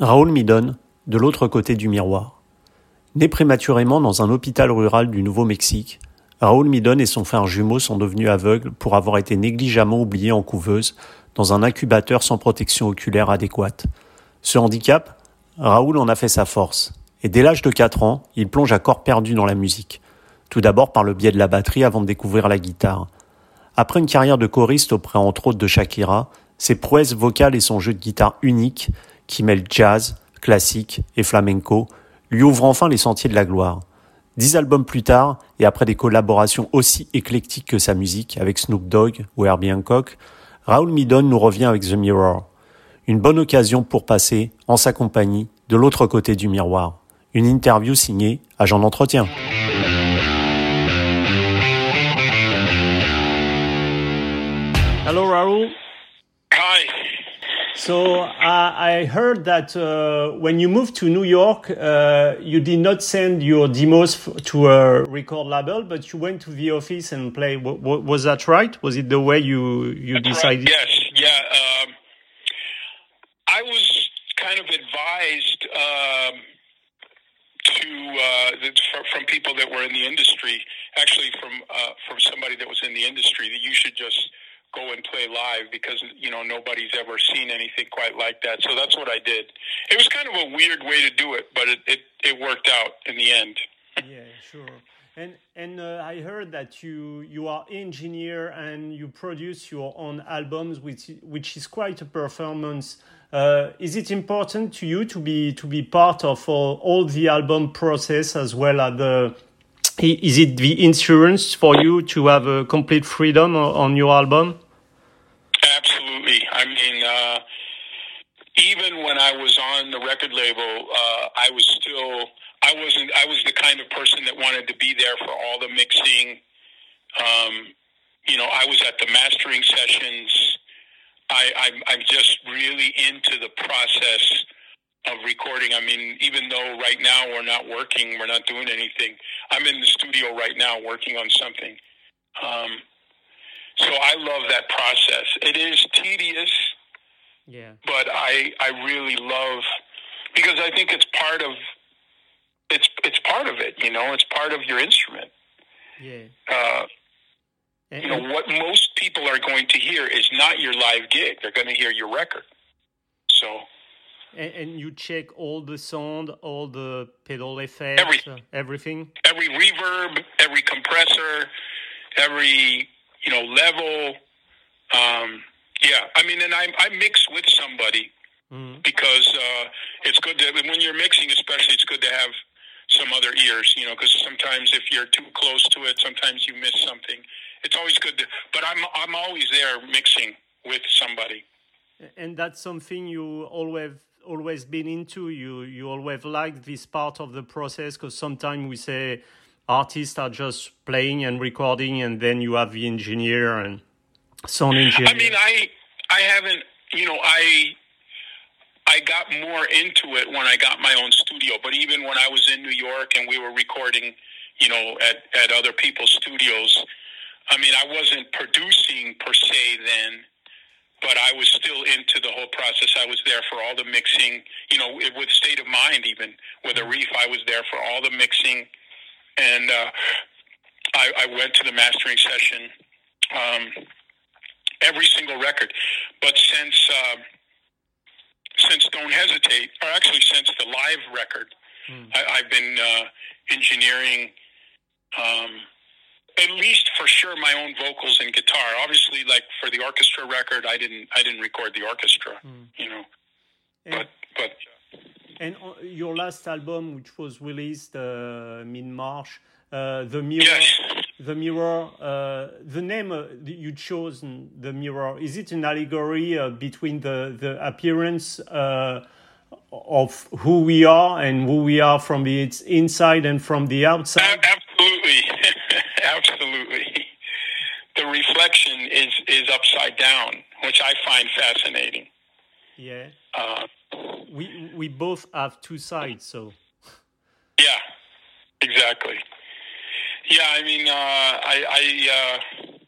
Raoul Midon, de l'autre côté du miroir. Né prématurément dans un hôpital rural du Nouveau-Mexique, Raoul Midon et son frère jumeau sont devenus aveugles pour avoir été négligemment oubliés en couveuse dans un incubateur sans protection oculaire adéquate. Ce handicap, Raoul en a fait sa force, et dès l'âge de 4 ans, il plonge à corps perdu dans la musique. Tout d'abord par le biais de la batterie avant de découvrir la guitare. Après une carrière de choriste auprès entre autres de Shakira, ses prouesses vocales et son jeu de guitare unique qui mêle jazz, classique et flamenco, lui ouvre enfin les sentiers de la gloire. Dix albums plus tard, et après des collaborations aussi éclectiques que sa musique avec Snoop Dogg ou Herbie Hancock, Raoul Midon nous revient avec The Mirror. Une bonne occasion pour passer, en sa compagnie, de l'autre côté du miroir. Une interview signée Agent d'entretien. Hello Raoul? So uh, I heard that uh, when you moved to New York, uh, you did not send your demos to a record label, but you went to the office and played. W was that right? Was it the way you you That's decided? Right. Yes, yeah. Um, I was kind of advised um, to uh, from people that were in the industry, actually from uh, from somebody that was in the industry, that you should just go and play live because you know nobody's ever seen anything quite like that. So that's what I did. It was kind of a weird way to do it, but it it, it worked out in the end. yeah, sure. And and uh, I heard that you you are engineer and you produce your own albums, which which is quite a performance. Uh, is it important to you to be to be part of all, all the album process as well as the is it the insurance for you to have a complete freedom on your album? Absolutely. I mean, uh, even when I was on the record label, uh, I was still I wasn't I was the kind of person that wanted to be there for all the mixing. Um, you know, I was at the mastering sessions. I, I'm, I'm just really into the process of recording. I mean, even though right now we're not working, we're not doing anything. I'm in the studio right now working on something. Um, so I love that process. It is tedious, yeah, but I I really love because I think it's part of it's it's part of it. You know, it's part of your instrument. Yeah. Uh, you know what most people are going to hear is not your live gig; they're going to hear your record. So and, and, you check all the sound, all the pedal effects, everything. Uh, everything. Every reverb, every compressor, every you know level. Um, yeah, I mean, and I I mix with somebody mm. because uh, it's good to when you're mixing, especially, it's good to have some other ears. You know, because sometimes if you're too close to it, sometimes you miss something. It's always good to, but I'm I'm always there mixing with somebody. And that's something you always always been into? You you always liked this part of the process because sometimes we say artists are just playing and recording, and then you have the engineer and sound engineer. I mean, I I haven't you know I I got more into it when I got my own studio, but even when I was in New York and we were recording, you know, at at other people's studios. I mean, I wasn't producing per se then but I was still into the whole process. I was there for all the mixing, you know, with state of mind, even with a reef, I was there for all the mixing, and uh, I, I went to the mastering session, um, every single record. But since uh, since Don't Hesitate, or actually since the live record, mm. I, have been uh, engineering. Um, at least for sure my own vocals and guitar. Like for the orchestra record, I didn't I didn't record the orchestra, mm. you know. And, but but. And your last album, which was released uh, mid March, uh, the mirror. Yes. The mirror. Uh, the name uh, you chose, the mirror. Is it an allegory uh, between the the appearance? Uh, of who we are and who we are from the inside and from the outside? Absolutely. Absolutely. The reflection is, is upside down, which I find fascinating. Yeah. Uh, we, we both have two sides, so. Yeah, exactly. Yeah, I mean, uh, I, I uh,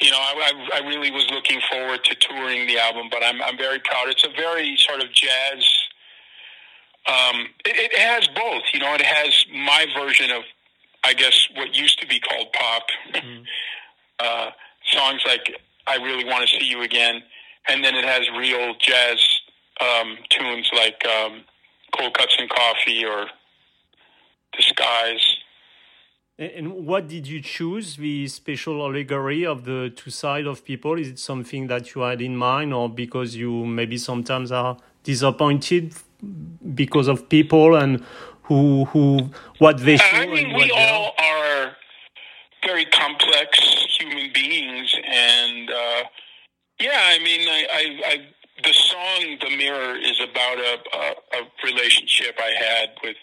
you know, I, I, I really was looking forward to touring the album, but I'm I'm very proud. It's a very sort of jazz. Um, it, it has both. You know, it has my version of, I guess, what used to be called pop. Mm. uh, songs like "I Really Want to See You Again," and then it has real jazz um, tunes like um, "Cold Cuts and Coffee" or "Disguise." And what did you choose, the special allegory of the two sides of people? Is it something that you had in mind, or because you maybe sometimes are disappointed because of people and who who what they show? I mean, we all are very complex human beings, and uh, yeah, I mean, I, I, I, the song "The Mirror" is about a, a, a relationship I had with,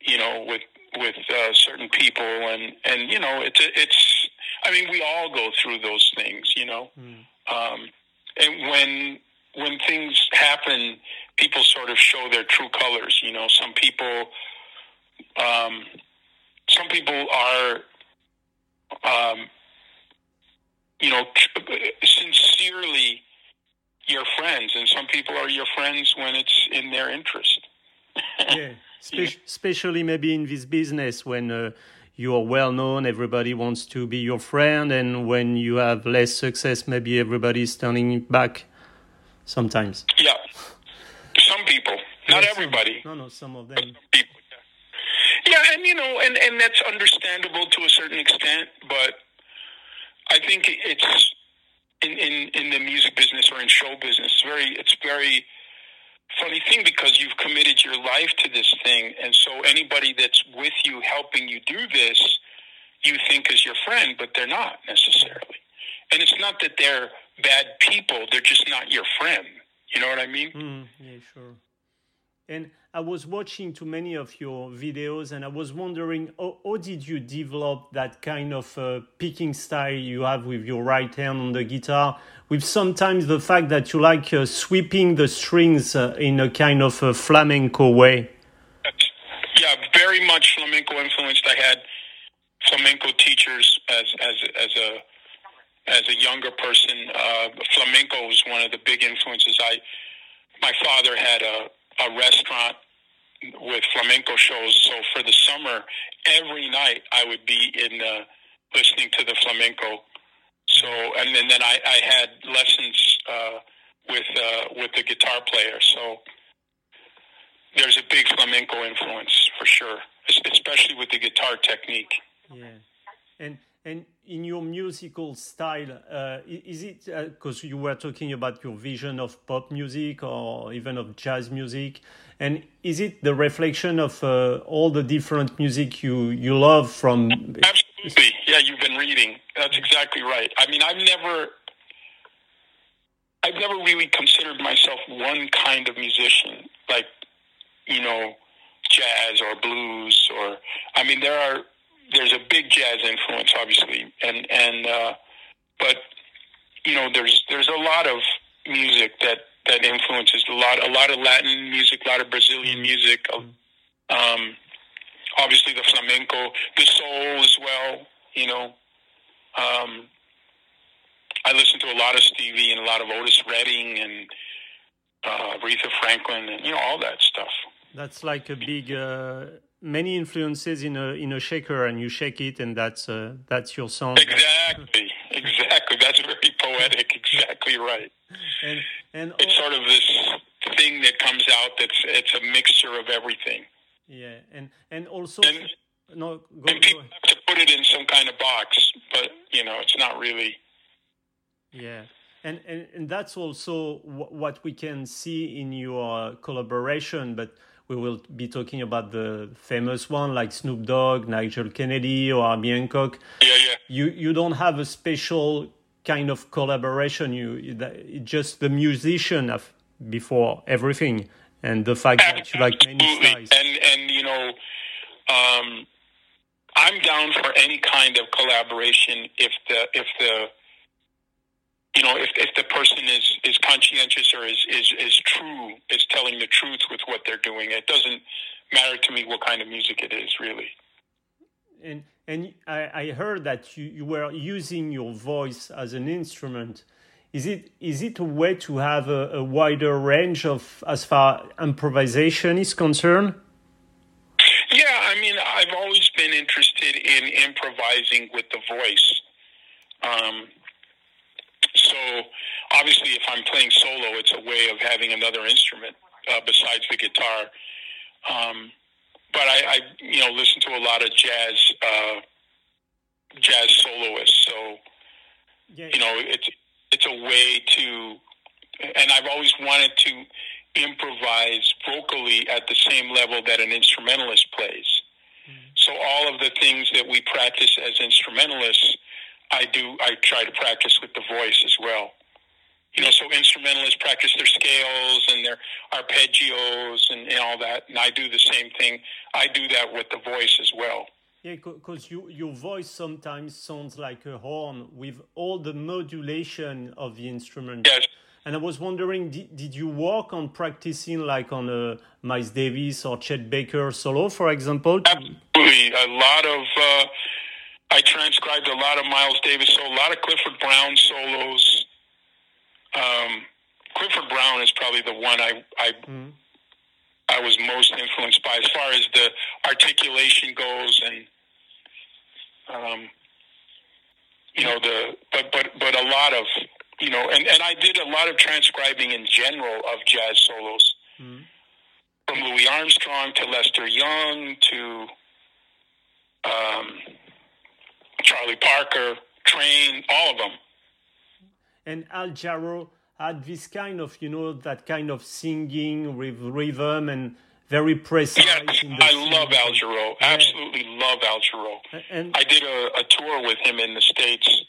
you know, with with uh, certain people, and and you know, it's it's. I mean, we all go through those things, you know, mm. um, and when when things happen, people sort of show their true colors. You know, some people, um, some people are, um, you know, sincerely your friends, and some people are your friends when it's in their interest. yeah. Spe- especially maybe in this business when uh, you are well known, everybody wants to be your friend, and when you have less success, maybe everybody is turning back. Sometimes. Yeah, some people, not yeah, everybody. no, no, some of them. People. Yeah, and you know, and and that's understandable to a certain extent, but I think it's in in in the music business or in show business. It's very, it's very funny thing because you've committed your life to this thing, and so anybody that's with you helping you do this, you think is your friend, but they're not necessarily. And it's not that they're bad people; they're just not your friend. You know what I mean? Mm, yeah, sure. And I was watching too many of your videos, and I was wondering, how, how did you develop that kind of uh, picking style you have with your right hand on the guitar? With sometimes the fact that you like uh, sweeping the strings uh, in a kind of a flamenco way. Yeah, very much flamenco influenced. I had flamenco teachers as as as a as a younger person. Uh, flamenco was one of the big influences. I my father had a a restaurant with flamenco shows. So for the summer, every night I would be in uh, listening to the flamenco. So and then, then I, I had lessons uh, with uh, with the guitar player. So there's a big flamenco influence for sure, especially with the guitar technique. Yeah, and and in your musical style, uh, is it because uh, you were talking about your vision of pop music or even of jazz music, and is it the reflection of uh, all the different music you you love from? Absolutely, yeah. You've been reading. That's exactly right. I mean, I've never, I've never really considered myself one kind of musician, like you know, jazz or blues or. I mean, there are there's a big jazz influence, obviously, and and uh, but you know there's there's a lot of music that that influences a lot a lot of Latin music, a lot of Brazilian mm-hmm. music, um, obviously the flamenco, the soul as well. You know, um, I listen to a lot of Stevie and a lot of Otis Redding and uh, Aretha Franklin and you know all that stuff. That's like a big. Uh many influences in a in a shaker and you shake it and that's uh, that's your song. Exactly. Exactly. That's very poetic. Exactly right. And and it's sort of this thing that comes out that's it's a mixture of everything. Yeah. And and also and, no go, and people have to put it in some kind of box but you know it's not really yeah. And and, and that's also what we can see in your collaboration but we will be talking about the famous one like Snoop Dogg, Nigel Kennedy, or Herbie Hancock. Yeah, yeah. You you don't have a special kind of collaboration. You just the musician of, before everything, and the fact that you like many styles. And and you know, um, I'm down for any kind of collaboration if the if the you know, if, if the person is, is conscientious or is, is, is true, is telling the truth with what they're doing, it doesn't matter to me what kind of music it is, really. And and I, I heard that you, you were using your voice as an instrument. Is it is it a way to have a, a wider range of as far improvisation is concerned? Yeah, I mean, I've always been interested in improvising with the voice. Um, obviously, if I'm playing solo, it's a way of having another instrument uh, besides the guitar. Um, but I, I, you know, listen to a lot of jazz, uh, jazz soloists. So, yeah. you know, it's it's a way to, and I've always wanted to improvise vocally at the same level that an instrumentalist plays. Mm-hmm. So all of the things that we practice as instrumentalists, I do. I try to practice with the voice as well. You know, so instrumentalists practice their scales and their arpeggios and, and all that, and I do the same thing. I do that with the voice as well. Yeah, because you, your voice sometimes sounds like a horn with all the modulation of the instrument. Yes. And I was wondering, did, did you work on practicing like on a Miles Davis or Chet Baker solo, for example? Absolutely. A lot of, uh, I transcribed a lot of Miles Davis, so a lot of Clifford Brown solos. Um, Clifford Brown is probably the one I, I mm. I was most influenced by as far as the articulation goes and um, you know the but but but a lot of you know and and I did a lot of transcribing in general of jazz solos mm-hmm. from Louis Armstrong to Lester Young to um, Charlie Parker, Trane, all of them. And Al Jarreau had this kind of, you know, that kind of singing with rhythm and very precise. Yes, I love Al Jarreau. Yeah. Absolutely love Al Jarreau. And I did a, a, tour with him in the States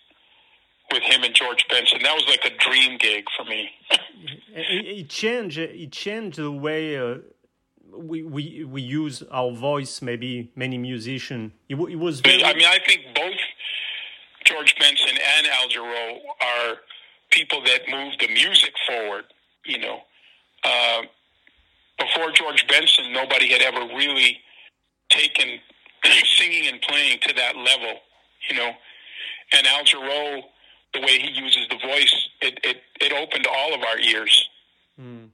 with him and George Benson. That was like a dream gig for me. it, it, changed. It changed the way uh, we, we we use our voice. Maybe many musicians. It, it was. Very... I mean, I think both George Benson and Al Jarreau are people that moved the music forward. You know, uh, before George Benson, nobody had ever really taken singing and playing to that level. You know, and Al Jarreau, the way he uses the voice, it it, it opened all of our ears. Mm.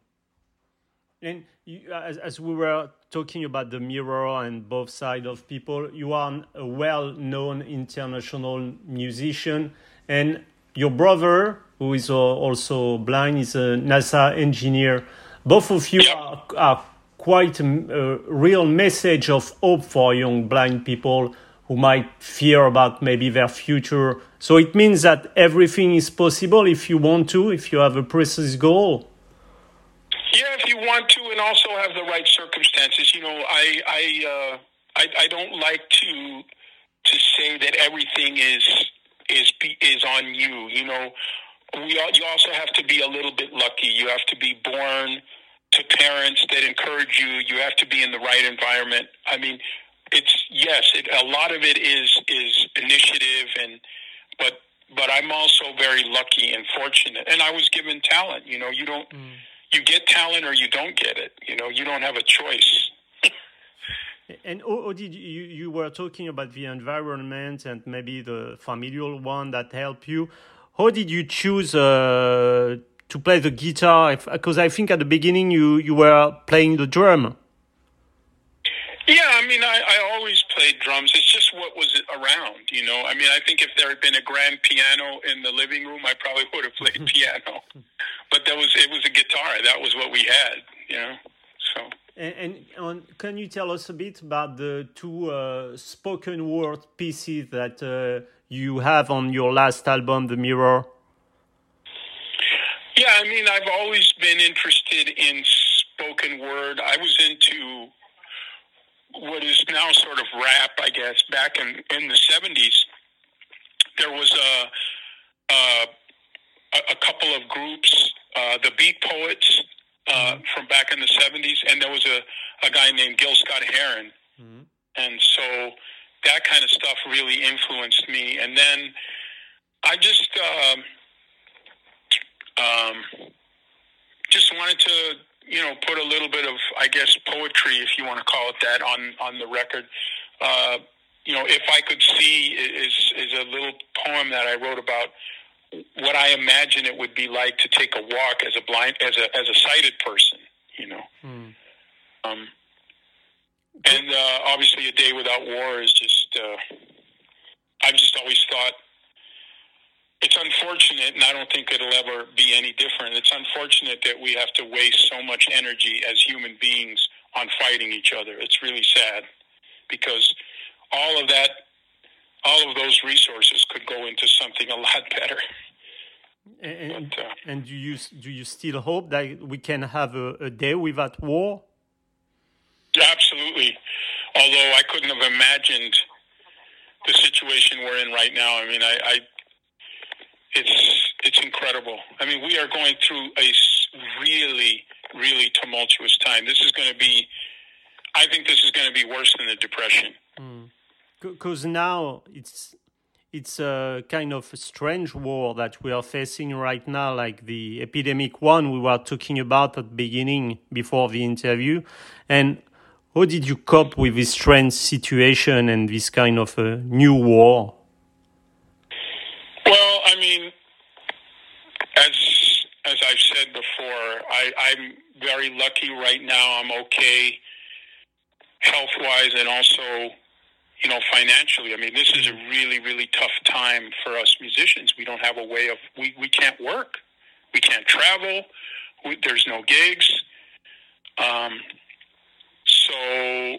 And you, as, as we were talking about the mirror and both sides of people, you are a well-known international musician, and your brother, who is also blind, is a NASA engineer. Both of you are, are quite a, a real message of hope for young blind people who might fear about maybe their future. So it means that everything is possible if you want to, if you have a precise goal. Yeah, if you want to, and also have the right circumstances. You know, I I uh, I, I don't like to to say that everything is is is on you. You know, we you also have to be a little bit lucky. You have to be born to parents that encourage you. You have to be in the right environment. I mean, it's yes, it, a lot of it is is initiative and but but I'm also very lucky and fortunate. And I was given talent. You know, you don't mm. you get talent or you don't get it. You know, you don't have a choice. And Odie, you, you were talking about the environment and maybe the familial one that helped you. How did you choose uh, to play the guitar? Because I think at the beginning you, you were playing the drum. Yeah, I mean, I, I always played drums. It's just what was around, you know. I mean, I think if there had been a grand piano in the living room, I probably would have played piano. But that was it was a guitar. That was what we had, you know. So. And, and can you tell us a bit about the two uh, spoken word pieces that uh, you have on your last album, The Mirror? Yeah, I mean, I've always been interested in spoken word. I was into what is now sort of rap, I guess. Back in in the seventies, there was a a, a couple of groups, uh, the Beat Poets uh, mm-hmm. from back in the 70s, and there was a, a guy named Gil Scott Heron. Mm-hmm. And so that kind of stuff really influenced me. And then I just uh, um, just wanted to, you know, put a little bit of, I guess, poetry, if you want to call it that, on on the record. Uh, you know, if I could see is is a little poem that I wrote about what I imagine it would be like to take a walk as a blind as a as a sighted person, you know. Mm. Um, and uh, obviously, a day without war is just. Uh, I've just always thought it's unfortunate, and I don't think it'll ever be any different. It's unfortunate that we have to waste so much energy as human beings on fighting each other. It's really sad because all of that, all of those resources could go into something a lot better. And, but, uh, and do you do you still hope that we can have a, a day without war? Absolutely. Although I couldn't have imagined the situation we're in right now. I mean, I, I it's it's incredible. I mean, we are going through a really really tumultuous time. This is going to be. I think this is going to be worse than the depression. Because mm. now it's it's a kind of a strange war that we are facing right now, like the epidemic one we were talking about at the beginning before the interview. And how did you cope with this strange situation and this kind of a new war? Well, I mean, as as I've said before, I, I'm very lucky right now. I'm okay health wise and also you know, financially. I mean, this is a really, really tough time for us musicians. We don't have a way of we we can't work, we can't travel. We, there's no gigs. Um, so,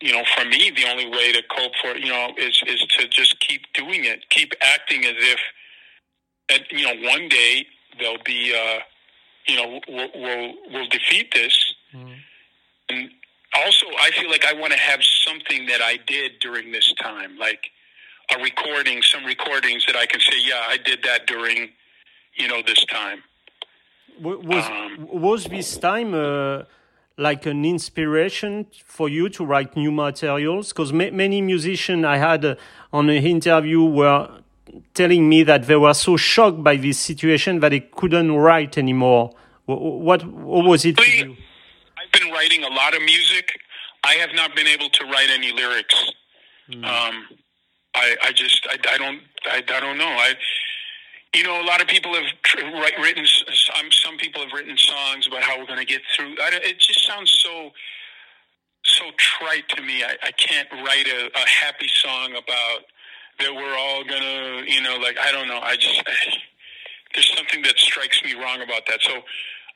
you know, for me, the only way to cope for you know is is to just keep doing it, keep acting as if, and you know, one day there'll be, uh, you know, we'll we'll, we'll defeat this. Mm. And also, I feel like I want to have something that I did during this time, like a recording, some recordings that I can say, yeah, I did that during, you know, this time. Was um, was this time uh, like an inspiration for you to write new materials? Because ma many musicians I had uh, on an interview were telling me that they were so shocked by this situation that they couldn't write anymore. What, what was it for you? I've been writing a lot of music. I have not been able to write any lyrics. Mm. Um, I, I just, I, I don't, I, I don't know. I, you know, a lot of people have write, written. Some some people have written songs about how we're going to get through. It just sounds so so trite to me. I, I can't write a, a happy song about that we're all gonna, you know, like I don't know. I just I, there's something that strikes me wrong about that. So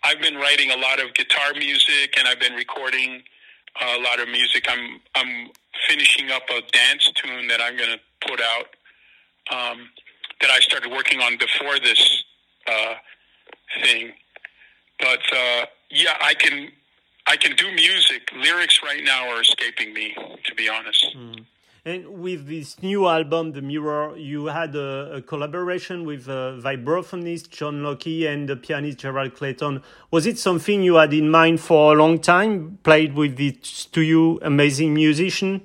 I've been writing a lot of guitar music, and I've been recording a lot of music. I'm I'm finishing up a dance tune that I'm going to put out um, that I started working on before this uh, thing. But uh, yeah, I can I can do music. Lyrics right now are escaping me, to be honest. Mm. And with this new album, The Mirror, you had a, a collaboration with uh, vibraphonist John Locke and the pianist Gerald Clayton. Was it something you had in mind for a long time? Played with these two amazing musicians?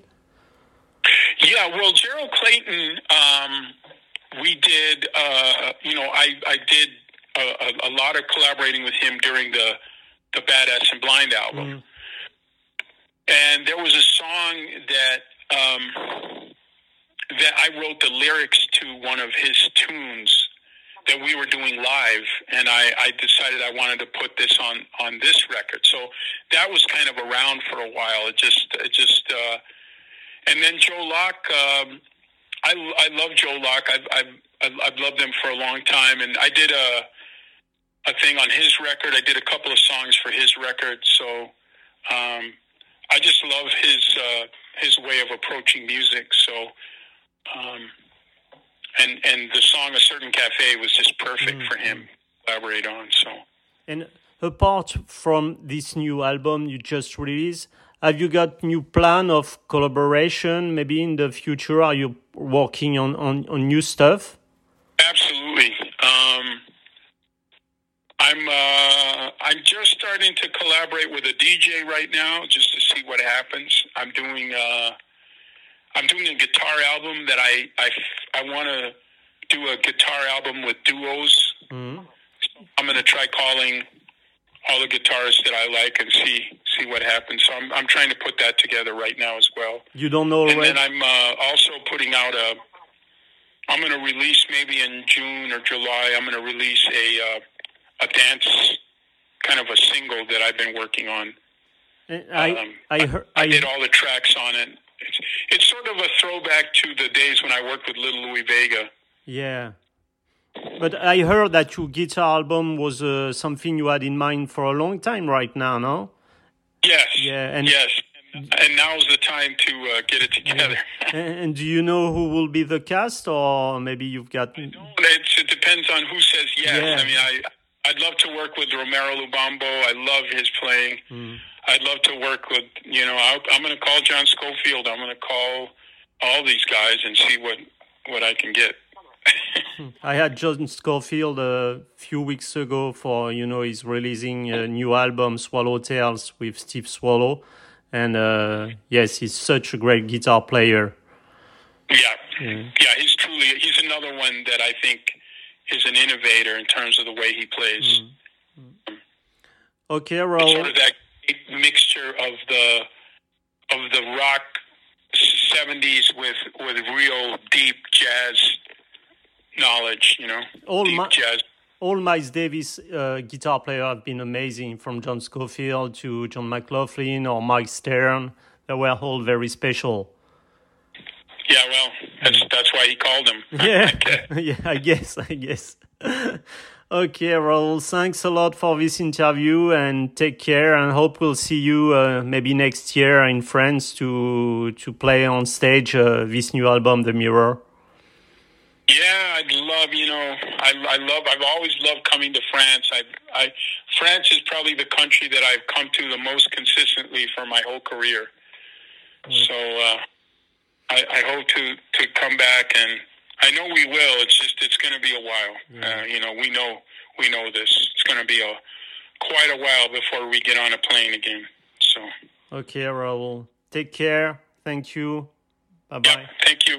Yeah, well, Gerald Clayton, um, we did, uh, you know, I, I did a, a, lot of collaborating with him during the, the Badass and Blind album. Mm. And there was a song that um, that I wrote the lyrics to one of his tunes that we were doing live, and I, I decided I wanted to put this on on this record. So that was kind of around for a while. It just it just uh, and then Joe Locke. Um, I I love Joe Locke. I've I've I've loved him for a long time, and I did a a thing on his record. I did a couple of songs for his record. So um, I just love his. Uh, his way of approaching music. So, um, and and the song "A Certain Cafe" was just perfect mm-hmm. for him to collaborate on. So, and apart from this new album you just released, have you got new plan of collaboration? Maybe in the future, are you working on on, on new stuff? Absolutely. Um, I'm uh, I'm just starting to collaborate with a DJ right now, just to see what happens. I'm doing uh, I'm doing a guitar album that I I, I want to do a guitar album with duos. Mm-hmm. I'm going to try calling all the guitarists that I like and see see what happens. So I'm I'm trying to put that together right now as well. You don't know And already? then I'm uh, also putting out a. I'm going to release maybe in June or July. I'm going to release a uh, a dance kind of a single that I've been working on. I Um, I heard I I, did all the tracks on it. It's, it's sort of a throwback to the days when I worked with Little Louie Vega. yeah. But I heard that your guitar album was uh, something you had in mind for a long time right now, no? Yes. Yeah, and- yes. And now's the time to uh, get it together. And, do you know who will be the cast, or maybe you've got? It depends on who says yes. Yeah. I mean, I I'd love to work with Romero Lubambo. I love his playing. Mm. I'd love to work with you know. i I'm going to call John Scofield. I'm going to call all these guys and see what what I can get. I had John Scofield a few weeks ago for you know he's releasing a new album Swallow Tales with Steve Swallow, and uh, yes, he's such a great guitar player. yeah, yeah. He's truly he's another one that I think is an innovator in terms of the way he plays. Okay, It's Raoul. sort of that mixture of the of the rock '70s with with real deep jazz knowledge. You know, All deep my- jazz. all Miles Davis uh, guitar players have been amazing, from John Scofield to John McLaughlin or Mike Stern. They were all very special. Yeah, well, that's that's why he called him. Yeah, yeah, I guess, I guess. okay, Raoul, thanks a lot for this interview and take care. And hope we'll see you uh, maybe next year in France to to play on stage uh, this new album, The Mirror. Yeah, I'd love. You know, I I love. I've always loved coming to France. I I France is probably the country that I've come to the most consistently for my whole career. So uh, I, I hope to to come back, and I know we will. It's just it's going to be a while. Uh, you know, we know we know this. It's going to be a quite a while before we get on a plane again. So Okay, Raoul, take care. Thank you. Bye yeah, bye. thank you.